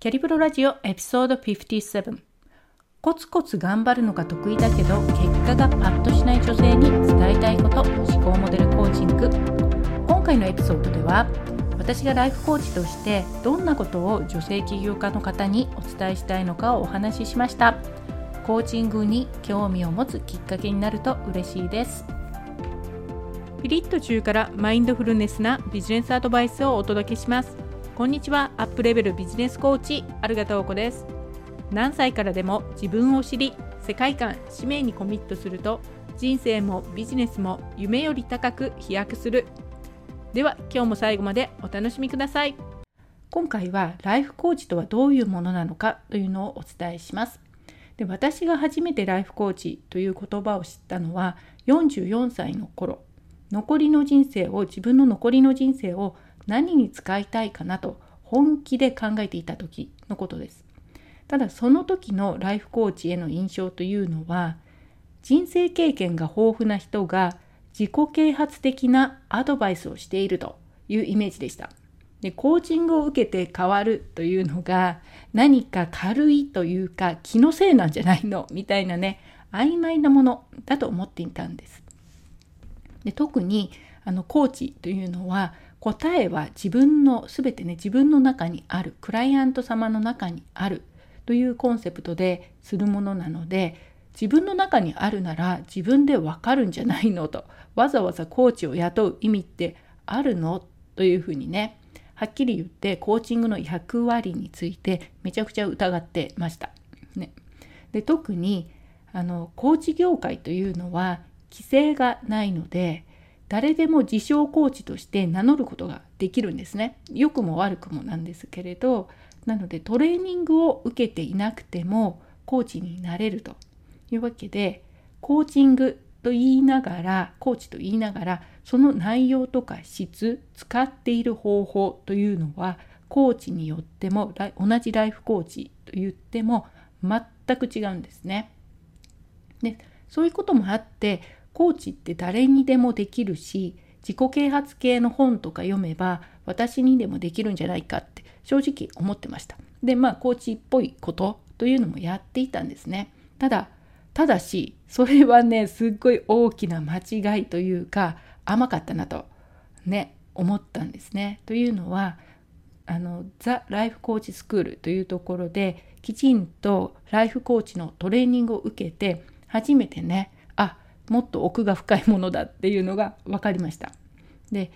キャリブロラジオエピソード57コツコツ頑張るのが得意だけど結果がパッとしない女性に伝えたいこと思考モデルコーチング。今回のエピソードでは私がライフコーチとしてどんなことを女性起業家の方にお伝えしたいのかをお話ししました。コーチングに興味を持つきっかけになると嬉しいです。ピリッと中からマインドフルネスなビジネスアドバイスをお届けします。こんにちは。アップレベルビジネスコーチアルガタオコです。何歳からでも自分を知り世界観使命にコミットすると人生もビジネスも夢より高く飛躍する。では今日も最後までお楽しみください。今回はライフコーチとはどういうものなのかというのをお伝えします。で私が初めてライフコーチという言葉を知ったのは44歳の頃。残りの人生を自分の残りの人生を何に使いたいかなと本気で考えていた時のことです。ただその時のライフコーチへの印象というのは人生経験が豊富な人が自己啓発的なアドバイスをしているというイメージでした。でコーチングを受けて変わるというのが何か軽いというか気のせいなんじゃないのみたいなね曖昧なものだと思っていたんです。で特にあのコーチというのは答えは自分の全てね自分の中にある。クライアント様の中にある。というコンセプトでするものなので自分の中にあるなら自分でわかるんじゃないのと。わざわざコーチを雇う意味ってあるの？というふうにねはっきり言ってコーチングの役割についてめちゃくちゃ疑ってました。ね、で特にあのコーチ業界というのは規制がないので誰でも自称コーチとして名乗ることができるんですね。良くも悪くもなんですけれどなのでトレーニングを受けていなくてもコーチになれるというわけでコーチングと言いながらコーチと言いながらその内容とか質使っている方法というのはコーチによっても同じライフコーチと言っても全く違うんですね。でそういうこともあってコーチって誰にでもできるし自己啓発系の本とか読めば私にでもできるんじゃないかって正直思ってました。でまあコーチっぽいことというのもやっていたんですね。ただただしそれはねすっごい大きな間違いというか甘かったなとね思ったんですね。というのはあのザ・ライフコーチスクールというところできちんとライフコーチのトレーニングを受けて初めてねもっと奥が深いものだっていうのが分かりました。で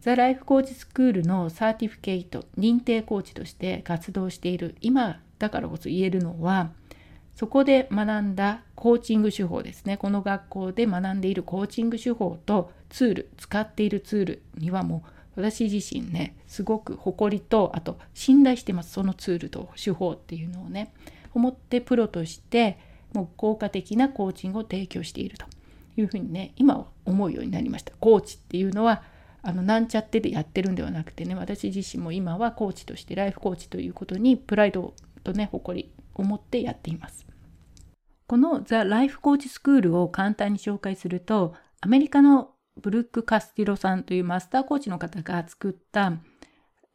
ザ・ライフコーチスクールのサーティフィケイト認定コーチとして活動している今だからこそ言えるのはそこで学んだコーチング手法ですねこの学校で学んでいるコーチング手法とツール使っているツールにはもう私自身ねすごく誇りとあと信頼してますそのツールと手法っていうのをね思ってプロとしてもう効果的なコーチングを提供しているというふうにね今は思うようになりましたコーチっていうのはあのなんちゃってでやってるんではなくてね私自身も今はコーチとしてライフコーチということにプライドとね誇りを持ってやっていますこのザ・ライフコーチスクールを簡単に紹介するとアメリカのブルック・カスティロさんというマスターコーチの方が作った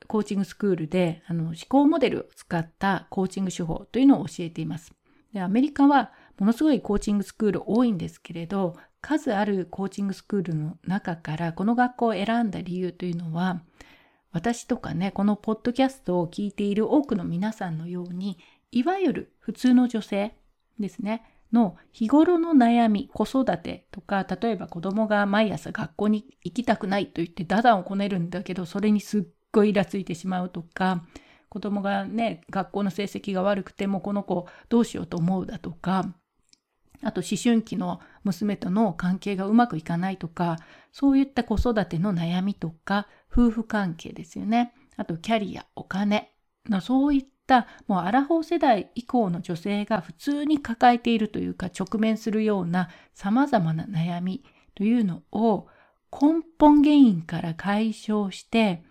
コーチングスクールであの思考モデルを使ったコーチング手法というのを教えています。でアメリカはものすごいコーチングスクール多いんですけれど数あるコーチングスクールの中からこの学校を選んだ理由というのは私とかねこのポッドキャストを聞いている多くの皆さんのようにいわゆる普通の女性ですねの日頃の悩み子育てとか例えば子供が毎朝学校に行きたくないと言ってダダをこねるんだけどそれにすっごいイラついてしまうとか子供がね、学校の成績が悪くてもこの子どうしようと思うだとか、あと思春期の娘との関係がうまくいかないとか、そういった子育ての悩みとか、夫婦関係ですよね。あとキャリア、お金のそういったもうアラフォー世代以降の女性が普通に抱えているというか直面するような様々な悩みというのを根本原因から解消して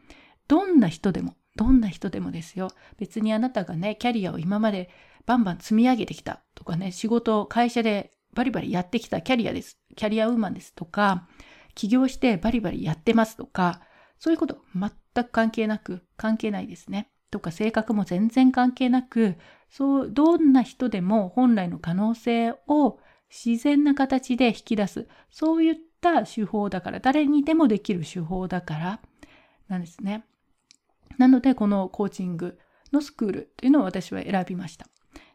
どんな人でもどんな人でもですよ。別にあなたがね、キャリアを今までバンバン積み上げてきたとかね、仕事を会社でバリバリやってきたキャリアです。キャリアウーマンですとか、起業してバリバリやってますとか、そういうこと全く関係なく、関係ないですね。とか性格も全然関係なく、そう、どんな人でも本来の可能性を自然な形で引き出す。そういった手法だから、誰にでもできる手法だからなんですね。なので、このコーチングのスクールというのを私は選びました。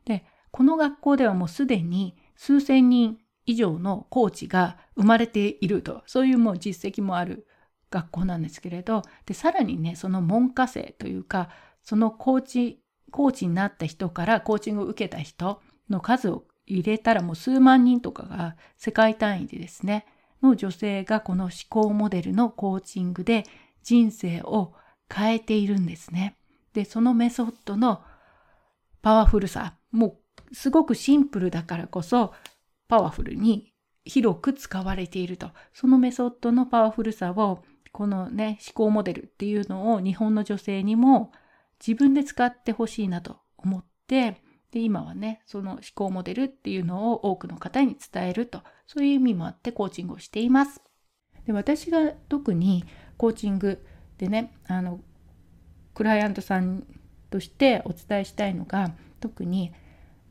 で、この学校ではもうすでに数千人以上のコーチが生まれていると、そういうもう実績もある学校なんですけれど、で、さらにね、その門下生というか、そのコーチ、コーチになった人からコーチングを受けた人の数を入れたらもう数万人とかが世界単位でですね、の女性がこの思考モデルのコーチングで人生を変えているんですね。で、そのメソッドのパワフルさ、もうすごくシンプルだからこそパワフルに広く使われていると。そのメソッドのパワフルさをこのね、思考モデルっていうのを日本の女性にも自分で使ってほしいなと思って、で、今はね、その思考モデルっていうのを多くの方に伝えると、そういう意味もあってコーチングをしています。で、私が特にコーチングでね、あの、クライアントさんとしてお伝えしたいのが、特に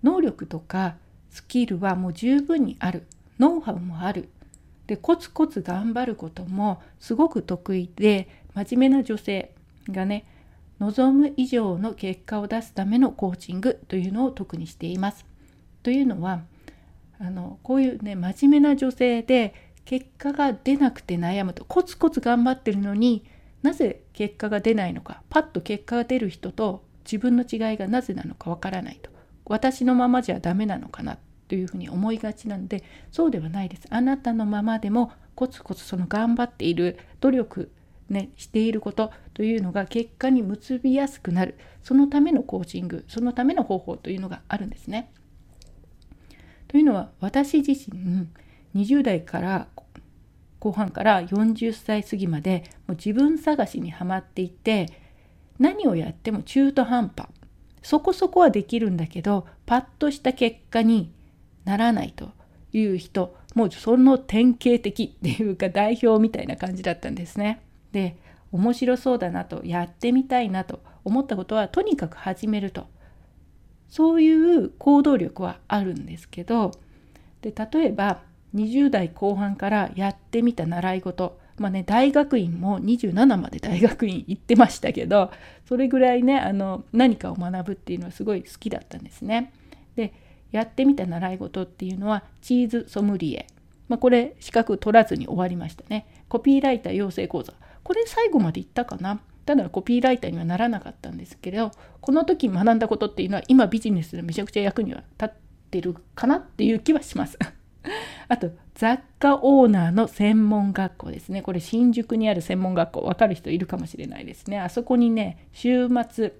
能力とかスキルはもう十分にある。ノウハウもある。で、コツコツ頑張ることもすごく得意で、真面目な女性がね、望む以上の結果を出すためのコーチングというのを特にしています。というのは、あのこういうね真面目な女性で結果が出なくて悩むとコツコツ頑張ってるのになぜ結果が出ないのかパッと結果が出る人と自分の違いがなぜなのかわからないと。私のままじゃダメなのかなというふうに思いがちなのでそうではないです。あなたのままでもコツコツその頑張っている努力ねしていることというのが結果に結びやすくなる。そのためのコーチングそのための方法というのがあるんですね。というのは私自身20代から後半から40歳過ぎまでもう自分探しにはまっていて何をやっても中途半端そこそこはできるんだけどパッとした結果にならないという人もうその典型的っていうか代表みたいな感じだったんですね。で面白そうだなとやってみたいなと思ったことはとにかく始めるとそういう行動力はあるんですけどで例えば20代後半からやってみた習い事まあね大学院も27まで大学院行ってましたけどそれぐらいねあの何かを学ぶっていうのはすごい好きだったんですね。でやってみた習い事っていうのはチーズソムリエ、まあ、これ資格取らずに終わりましたね。コピーライター養成講座これ最後まで行ったかなただコピーライターにはならなかったんですけれどこの時学んだことっていうのは今ビジネスでめちゃくちゃ役には立ってるかなっていう気はします。あと雑貨オーナーの専門学校ですねこれ新宿にある専門学校分かる人いるかもしれないですねあそこにね週末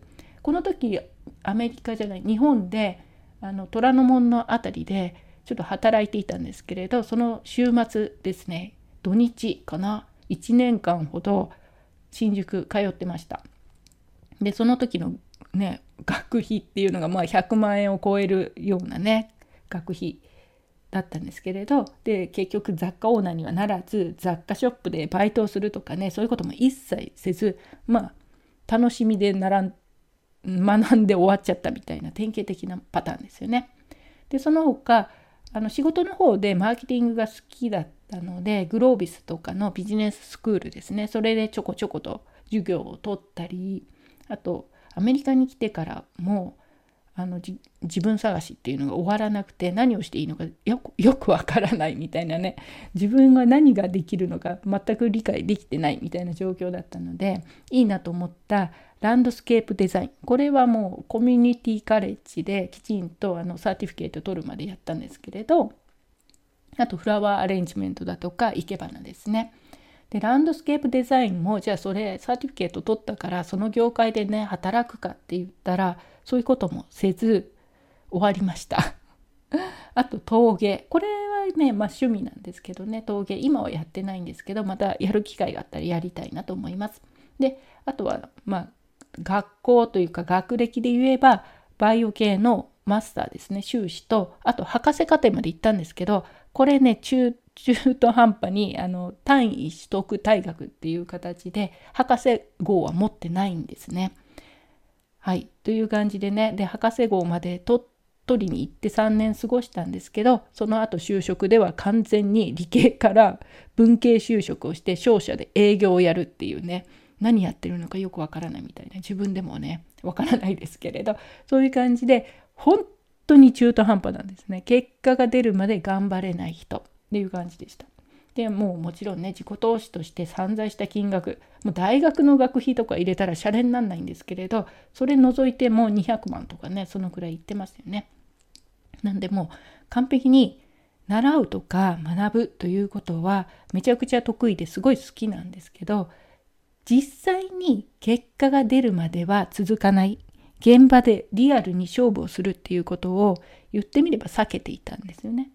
この時アメリカじゃない日本であの虎ノ門の辺りでちょっと働いていたんですけれどその週末ですね土日かな1年間ほど新宿通ってました。でその時のね学費っていうのがまあ100万円を超えるようなね学費だったんですけれどで結局雑貨オーナーにはならず雑貨ショップでバイトをするとかねそういうことも一切せずまあ楽しみで学んで終わっちゃったみたいな典型的なパターンですよね。でその他あの仕事の方でマーケティングが好きだったのでグロービスとかのビジネススクールですねそれでちょこちょこと授業を取ったりあとアメリカに来てからもあの自分探しっていうのが終わらなくて何をしていいのかよくわからないみたいなね自分が何ができるのか全く理解できてないみたいな状況だったのでいいなと思ったランドスケープデザインこれはもうコミュニティカレッジできちんとあの certificate 取るまでやったんですけれどあとフラワーアレンジメントだとか生け花ですね。でランドスケープデザインもじゃあそれ certificate 取ったからその業界でね働くかって言ったらそういうこともせず終わりました。あと陶芸これはね、まあ、趣味なんですけどね陶芸今はやってないんですけどまたやる機会があったらやりたいなと思います。であとはまあ学校というか学歴で言えばバイオ系のマスターですね修士とあと博士課程まで行ったんですけどこれね中中途半端にあの単位取得退学っていう形で博士号は持ってないんですね。はい。という感じでね、で、博士号まで取取りに行って3年過ごしたんですけど、その後就職では完全に理系から文系就職をして商社で営業をやるっていうね、何やってるのかよくわからないみたいな、自分でもね、わからないですけれど、そういう感じで、本当に中途半端なんですね。結果が出るまで頑張れない人っていう感じでした。でもうもちろんね自己投資として散財した金額もう大学の学費とか入れたらシャレになんないんですけれどそれ除いてもう200万とかねそのくらい言ってますよね。なんでもう完璧に習うとか学ぶということはめちゃくちゃ得意ですごい好きなんですけど実際に結果が出るまでは続かない現場でリアルに勝負をするっていうことを言ってみれば避けていたんですよね。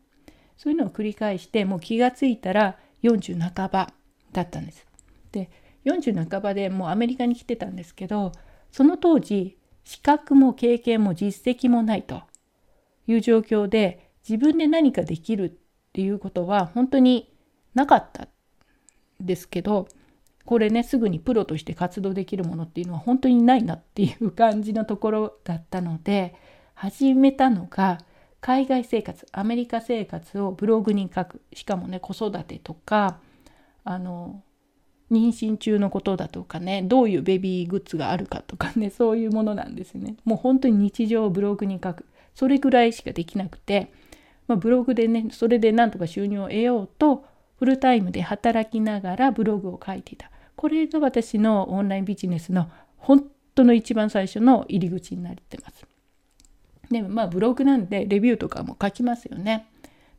そういうのを繰り返してもう気がついたら40半ばだったんです。で40半ばでもうアメリカに来てたんですけどその当時資格も経験も実績もないという状況で自分で何かできるっていうことは本当になかったんですけどこれねすぐにプロとして活動できるものっていうのは本当にないなっていう感じのところだったので始めたのが海外生活アメリカ生活をブログに書く。しかもね子育てとかあの妊娠中のことだとかねどういうベビーグッズがあるかとかね そういうものなんですね。もう本当に日常をブログに書く。それぐらいしかできなくて、まあ、ブログでねそれでなんとか収入を得ようとフルタイムで働きながらブログを書いていた。これが私のオンラインビジネスの本当の一番最初の入り口になってます。でまあブログなんでレビューとかも書きますよね。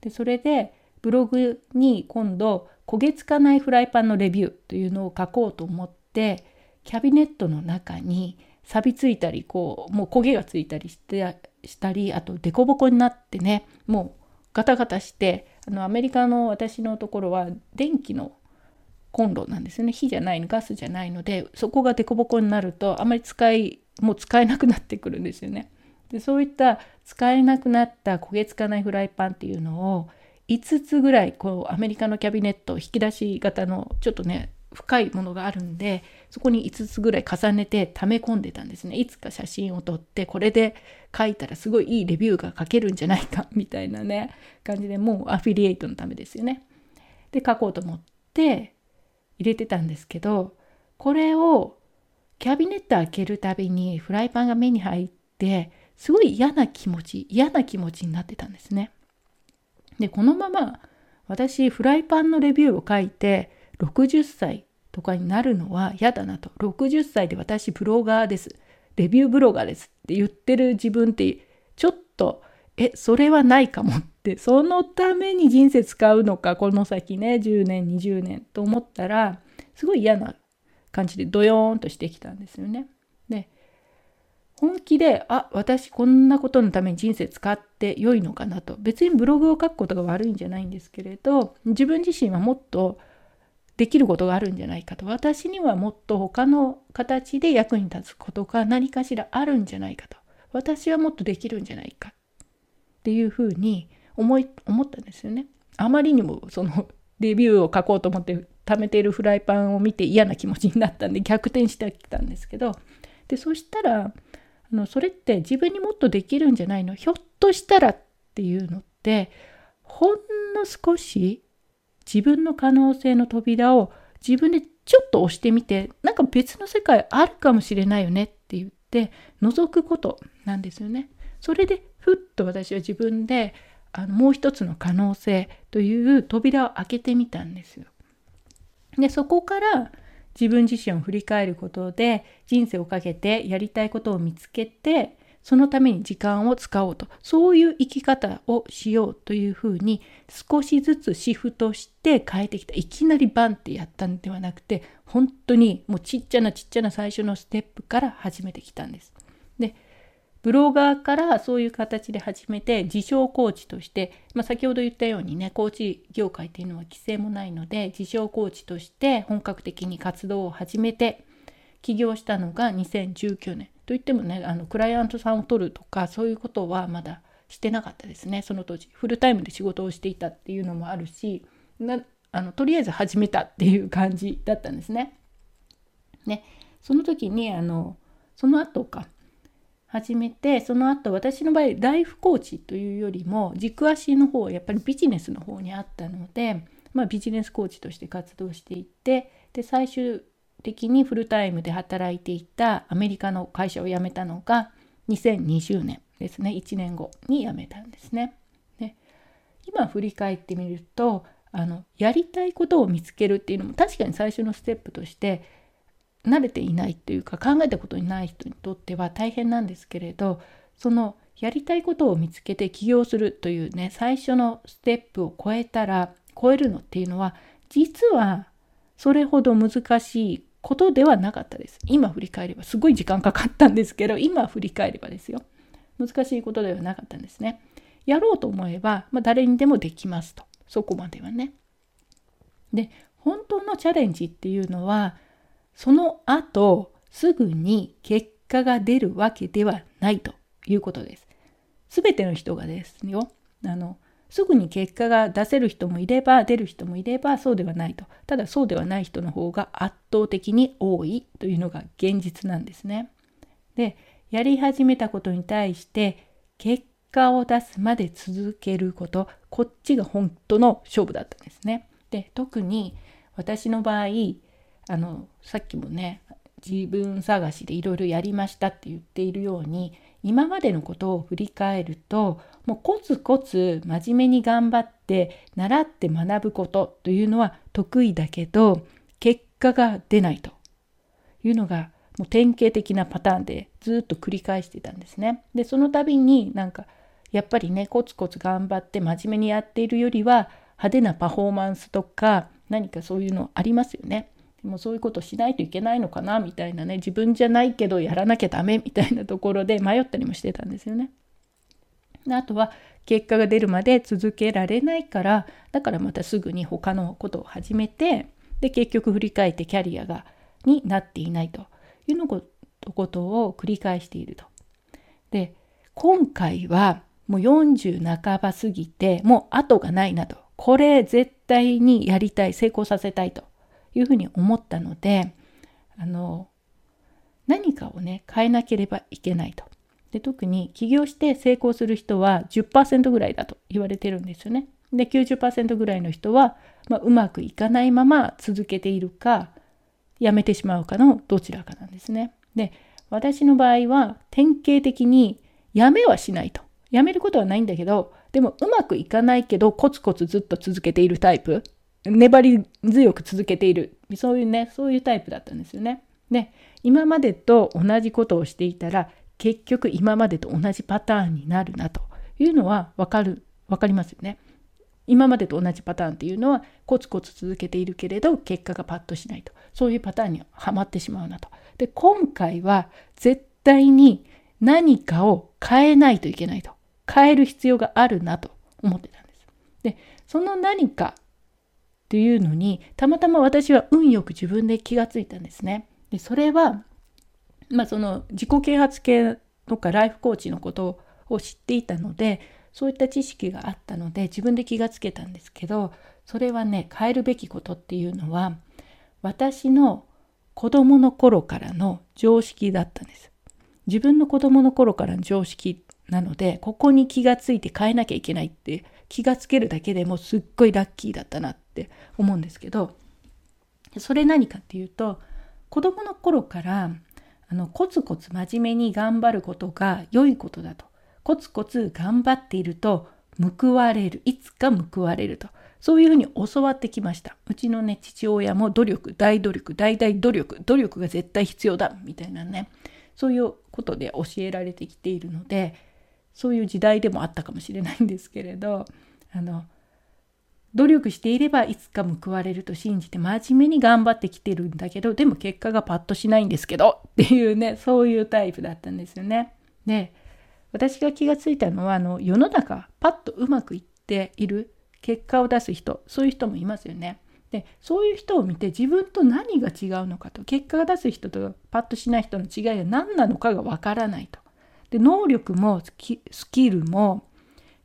でそれでブログに今度焦げつかないフライパンのレビューというのを書こうと思ってキャビネットの中に錆びついたりこうもう焦げがついたりしてしたりあと凸凹になってねもうガタガタしてあのアメリカの私のところは電気のコンロなんですよね火じゃないのガスじゃないのでそこが凸凹になるとあまり使いもう使えなくなってくるんですよね。でそういった使えなくなった焦げつかないフライパンっていうのを5つぐらいこうアメリカのキャビネット引き出し型のちょっとね深いものがあるんでそこに5つぐらい重ねて溜め込んでたんですねいつか写真を撮ってこれで書いたらすごいいいレビューが書けるんじゃないかみたいなね感じでもうアフィリエイトのためですよね。で書こうと思って入れてたんですけどこれをキャビネット開けるたびにフライパンが目に入ってすごい嫌な気持ち嫌な気持ちになってたんですね。でこのまま私フライパンのレビューを書いて60歳とかになるのは嫌だなと60歳で私ブロガーですレビューブロガーですって言ってる自分ってちょっとえそれはないかもってそのために人生使うのかこの先ね10年20年と思ったらすごい嫌な感じでドヨーンとしてきたんですよね。本気であ私こんなことのために人生使って良いのかなと。別にブログを書くことが悪いんじゃないんですけれど自分自身はもっとできることがあるんじゃないかと。私にはもっと他の形で役に立つことが何かしらあるんじゃないかと。私はもっとできるんじゃないか。っていうふうに思い思ったんですよね。あまりにもそのレビューを書こうと思って貯めているフライパンを見て嫌な気持ちになったんで逆転してきたんですけど。でそしたらあのそれって自分にもっとできるんじゃないの？ひょっとしたらっていうのってほんの少し自分の可能性の扉を自分でちょっと押してみてなんか別の世界あるかもしれないよねって言って覗くことなんですよね。それでふっと私は自分であのもう一つの可能性という扉を開けてみたんですよ。でそこから自分自身を振り返ることで人生をかけてやりたいことを見つけてそのために時間を使おうとそういう生き方をしようというふうに少しずつシフトして変えてきたいきなりバンってやったんではなくて本当にもうちっちゃなちっちゃな最初のステップから始めてきたんです。ブロガーからそういう形で始めて自称コーチとして、まあ、先ほど言ったようにねコーチ業界っていうのは規制もないので自称コーチとして本格的に活動を始めて起業したのが2019年。といってもねあのクライアントさんを取るとかそういうことはまだしてなかったですね。その当時。フルタイムで仕事をしていたっていうのもあるしなあのとりあえず始めたっていう感じだったんですね。ね。その時にあのその後か始めてその後私の場合ライフコーチというよりも軸足の方やっぱりビジネスの方にあったので、まあ、ビジネスコーチとして活動していってで最終的にフルタイムで働いていたアメリカの会社を辞めたのが2020年ですね1年後に辞めたんですね。で今振り返ってみるとあのやりたいことを見つけるっていうのも確かに最初のステップとして慣れていないというか考えたことにない人にとっては大変なんですけれどそのやりたいことを見つけて起業するというね最初のステップを超えたら超えるのっていうのは実はそれほど難しいことではなかったです。今振り返ればすごい時間かかったんですけど今振り返ればですよ難しいことではなかったんですね。やろうと思えば、まあ、誰にでもできますとそこまではね。で本当のチャレンジっていうのはその後すぐに結果が出るわけではないということです。すべての人がですよ。あのすぐに結果が出せる人もいれば出る人もいればそうではないと。ただそうではない人の方が圧倒的に多いというのが現実なんですね。で、やり始めたことに対して結果を出すまで続けること、こっちが本当の勝負だったんですね。で、特に私の場合、あのさっきもね自分探しでいろいろやりましたって言っているように今までのことを振り返るともうコツコツ真面目に頑張って習って学ぶことというのは得意だけど結果が出ないというのがもう典型的なパターンでずっと繰り返してたんですね。でその度になんかやっぱりねコツコツ頑張って真面目にやっているよりは派手なパフォーマンスとか何かそういうのありますよね。もうそういうことしないといけないのかなみたいなね自分じゃないけどやらなきゃダメみたいなところで 迷ったりもしてたんですよね。あとは結果が出るまで続けられないからだからまたすぐに他のことを始めてで結局振り返ってキャリアがになっていないというのことを繰り返していると。で今回はもう40半ば過ぎてもう後がないなとこれ絶対にやりたい成功させたいというふうに思ったのであの何かをね変えなければいけないと。で特に起業して成功する人は10%ぐらいだと言われてるんですよね。で90%ぐらいの人は、まあ、うまくいかないまま続けているかやめてしまうかのどちらかなんですね。で私の場合は典型的にやめはしないと。やめることはないんだけどでもうまくいかないけどコツコツずっと続けているタイプ粘り強く続けているそういうねそういうタイプだったんですよね。で今までと同じことをしていたら結局今までと同じパターンになるなというのは分かる分かりますよね。今までと同じパターンっていうのはコツコツ続けているけれど結果がパッとしないとそういうパターンにはまってしまうなと。で今回は絶対に何かを変えないといけないと変える必要があるなと思ってたんです。でその何かっていうのにたまたま私は運よく自分で気がついたんですね。でそれは、まあ、その自己啓発系とかライフコーチのことを知っていたのでそういった知識があったので自分で気がつけたんですけどそれはね変えるべきことっていうのは私の子供の頃からの常識だったんです。自分の子供の頃からの常識なのでここに気がついて変えなきゃいけないって気がつけるだけでもすっごいラッキーだったなっって思うんですけどそれ何かっていうと子供の頃からあのコツコツ真面目に頑張ることが良いことだと。コツコツ頑張っていると報われる。いつか報われると。そういうふうに教わってきました。うちのね父親も努力大努力大大努力努力が絶対必要だ。みたいなね。そういうことで教えられてきているのでそういう時代でもあったかもしれないんですけれどあの努力していればいつか報われると信じて真面目に頑張ってきてるんだけどでも結果がパッとしないんですけどっていうねそういうタイプだったんですよね。で私が気がついたのはあの世の中パッとうまくいっている結果を出す人そういう人もいますよね。でそういう人を見て自分と何が違うのかと結果が出す人とパッとしない人の違いが何なのかがわからないと。で能力もスキルも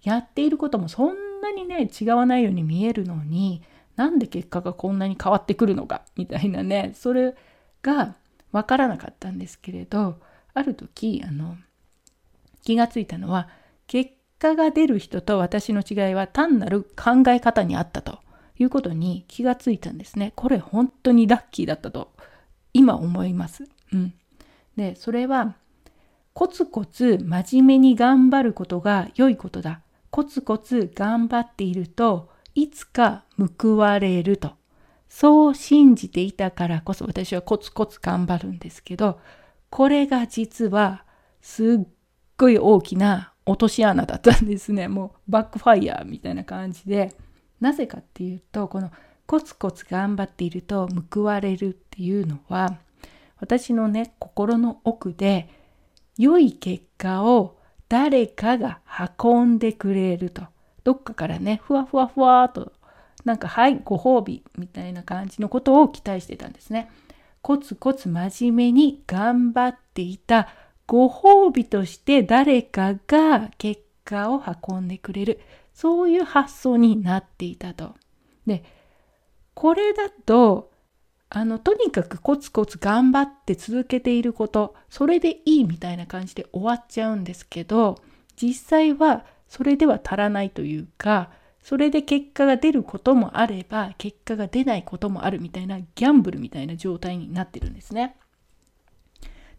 やっていることもそんなにね違わないように見えるのになんで結果がこんなに変わってくるのかみたいなねそれが分からなかったんですけれどある時あの気がついたのは結果が出る人と私の違いは単なる考え方にあったということに気がついたんですね。これ本当にラッキーだったと今思います。うん。で、それはコツコツ真面目に頑張ることが良いことだ。コツコツ頑張っているといつか報われると。そう信じていたからこそ私はコツコツ頑張るんですけど、これが実はすっごい大きな落とし穴だったんですね。もうバックファイヤーみたいな感じで。なぜかっていうと、このコツコツ頑張っていると報われるっていうのは、私のね、心の奥で良い結果を誰かが運んでくれると。どっかからね、ふわふわふわっと、なんか、はい、ご褒美みたいな感じのことを期待してたんですね。コツコツ真面目に頑張っていたご褒美として誰かが結果を運んでくれる。そういう発想になっていたと。で、これだと、あの、とにかくコツコツ頑張って続けていること、それでいいみたいな感じで終わっちゃうんですけど、実際はそれでは足らないというか、それで結果が出ることもあれば、結果が出ないこともあるみたいなギャンブルみたいな状態になってるんですね。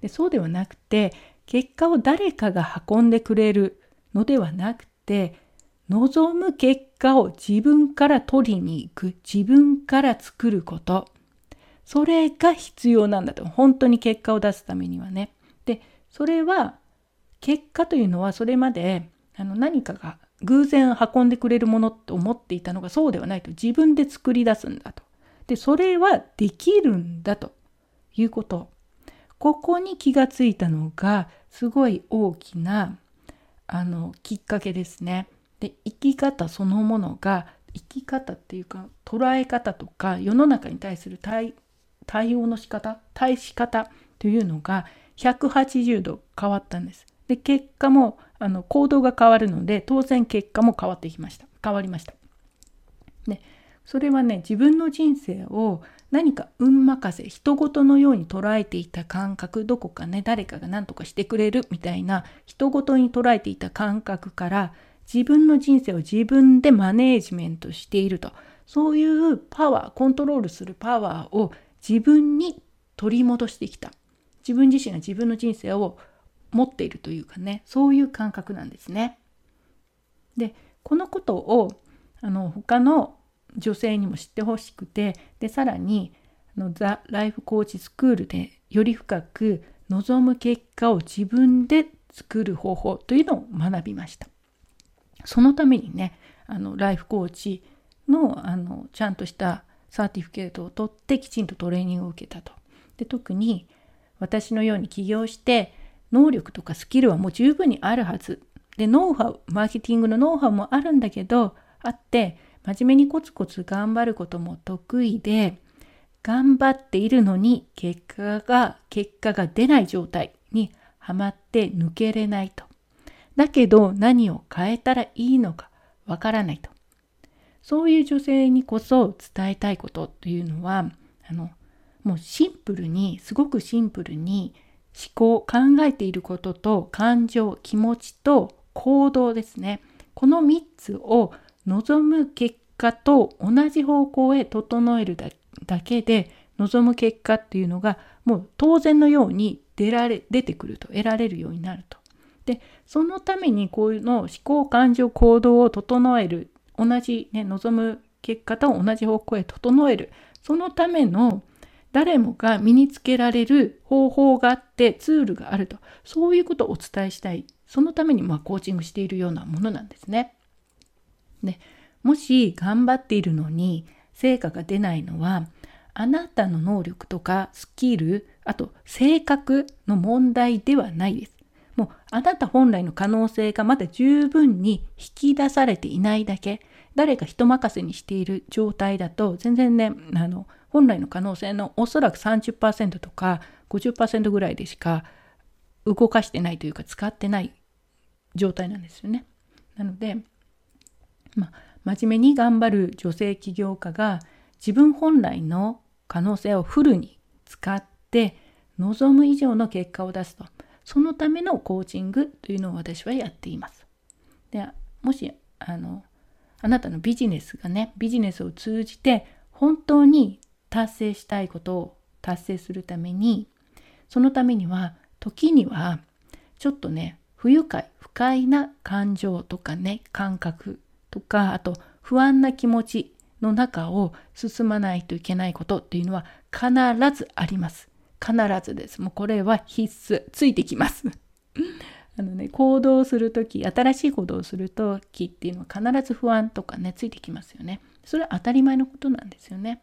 でそうではなくて結果を誰かが運んでくれるのではなくて望む結果を自分から取りに行く自分から作ることそれが必要なんだと。本当に結果を出すためにはね。でそれは結果というのはそれまであの何かが偶然運んでくれるものと思っていたのがそうではないと。自分で作り出すんだと。でそれはできるんだと。いうこと。ここに気がついたのがすごい大きなあのきっかけですね。で生き方そのものが生き方っていうか捉え方とか世の中に対する対対応の仕方対し方というのが180度変わったんです。で結果もあの行動が変わるので当然結果も変わってきました変わりました。でそれはね自分の人生を何か運任せ人事のように捉えていた感覚どこかね誰かが何とかしてくれるみたいな人事に捉えていた感覚から自分の人生を自分でマネージメントしているとそういうパワーコントロールするパワーを自分に取り戻してきた自分自身が自分の人生を持っているというかねそういう感覚なんですね。でこのことをあの他の女性にも知ってほしくてでさらにあのザ・ライフコーチスクールでより深く望む結果を自分で作る方法というのを学びました。そのためにねあのライフコーチのあのちゃんとしたサーティフケートを取ってきちんとトレーニングを受けたと。で特に私のように起業して能力とかスキルはもう十分にあるはず。でノウハウマーケティングのノウハウもあるんだけどあって真面目にコツコツ頑張ることも得意で、頑張っているのに結果が、結果が出ない状態にはまって抜けれないと。だけど何を変えたらいいのかわからないと。そういう女性にこそ伝えたいことというのは、あの、もうシンプルに、すごくシンプルに思考、考えていることと感情、気持ちと行動ですね。この3つを望む結果と同じ方向へ整えるだけで望む結果っていうのがもう当然のように出られ出てくると得られるようになると。でそのためにこういうの思考感情行動を整える同じ、ね、望む結果と同じ方向へ整えるそのための誰もが身につけられる方法があってツールがあるとそういうことをお伝えしたいそのためにまあコーチングしているようなものなんですね。でもし頑張っているのに成果が出ないのはあなたの能力とかスキルあと性格の問題ではないです。もうあなた本来の可能性がまだ十分に引き出されていないだけ誰か人任せにしている状態だと全然ねあの本来の可能性のおそらく30%とか50%ぐらいでしか動かしてないというか使ってない状態なんですよね。なのでま、真面目に頑張る女性起業家が自分本来の可能性をフルに使って望む以上の結果を出すとそのためのコーチングというのを私はやっています。でもしあのあなたのビジネスがねビジネスを通じて本当に達成したいことを達成するためにそのためには時にはちょっとね不愉快不快な感情とかね感覚とかあと不安な気持ちの中を進まないといけないことっていうのは必ずあります。必ずです。もうこれは必須。ついてきます。あのね、行動する時新しい行動をする時っていうのは必ず不安とかねついてきますよね。それは当たり前のことなんですよね。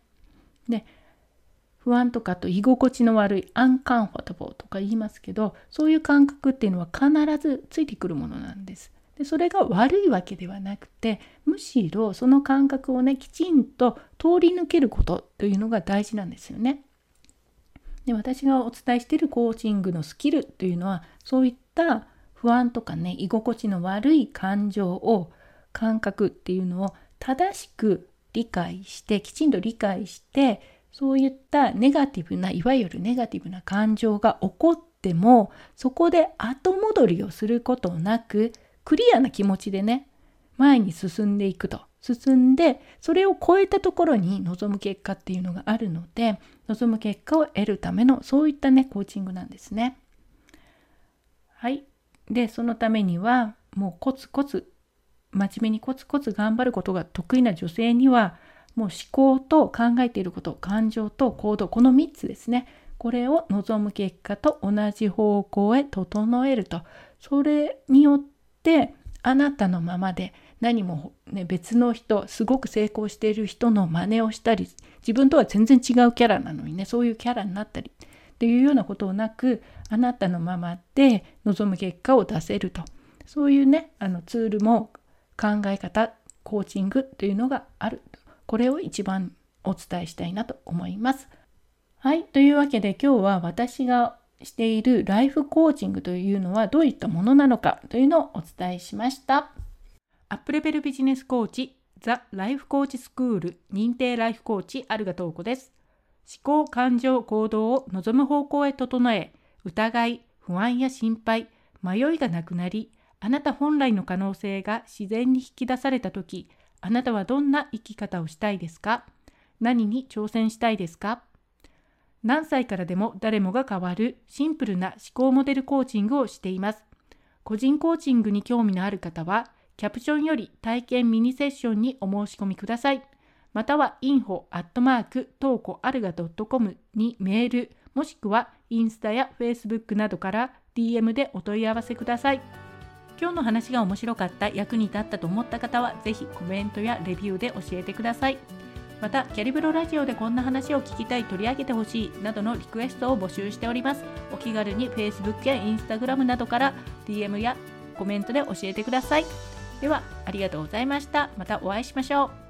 で不安とかと居心地の悪いアンカンフォタボーとか言いますけどそういう感覚っていうのは必ずついてくるものなんです。でそれが悪いわけではなくてむしろその感覚をねきちんと通り抜けることというのが大事なんですよね。で私がお伝えしているコーチングのスキルというのはそういった不安とかね居心地の悪い感情を感覚っていうのを正しく理解してきちんと理解してそういったネガティブないわゆるネガティブな感情が起こってもそこで後戻りをすることなくクリアな気持ちでね前に進んでいくと。進んでそれを超えたところに望む結果っていうのがあるので望む結果を得るためのそういったねコーチングなんですね。はい。でそのためにはもうコツコツ真面目にコツコツ頑張ることが得意な女性にはもう思考と考えていること感情と行動この3つですね。これを望む結果と同じ方向へ整えると。それによってあなたのままで何も、ね、別の人すごく成功している人の真似をしたり自分とは全然違うキャラなのにねそういうキャラになったりっていうようなことをなくあなたのままで望む結果を出せるとそういうねあのツールも考え方コーチングというのがあるこれを一番お伝えしたいなと思います。はい。というわけで今日は私がしているライフコーチングというのはどういったものなのかというのをお伝えしました。アップレベルビジネスコーチザ・ライフコーチスクール認定ライフコーチあるがとうこです。思考、感情、行動を望む方向へ整え、疑い、不安や心配、迷いがなくなり、あなた本来の可能性が自然に引き出されたとき、あなたはどんな生き方をしたいですか？何に挑戦したいですか？何歳からでも誰もが変わるシンプルな思考モデルコーチングをしています。個人コーチングに興味のある方は、キャプションより体験ミニセッションにお申し込みください。または info アットマークトーコアルガ .com にメール、もしくはインスタやフェイスブックなどから DM でお問い合わせください。今日の話が面白かった、役に立ったと思った方は、ぜひコメントやレビューで教えてください。また、キャリブロラジオでこんな話を聞きたい、取り上げてほしいなどのリクエストを募集しております。お気軽に Facebook や Instagram などから DM やコメントで教えてください。では、ありがとうございました。またお会いしましょう。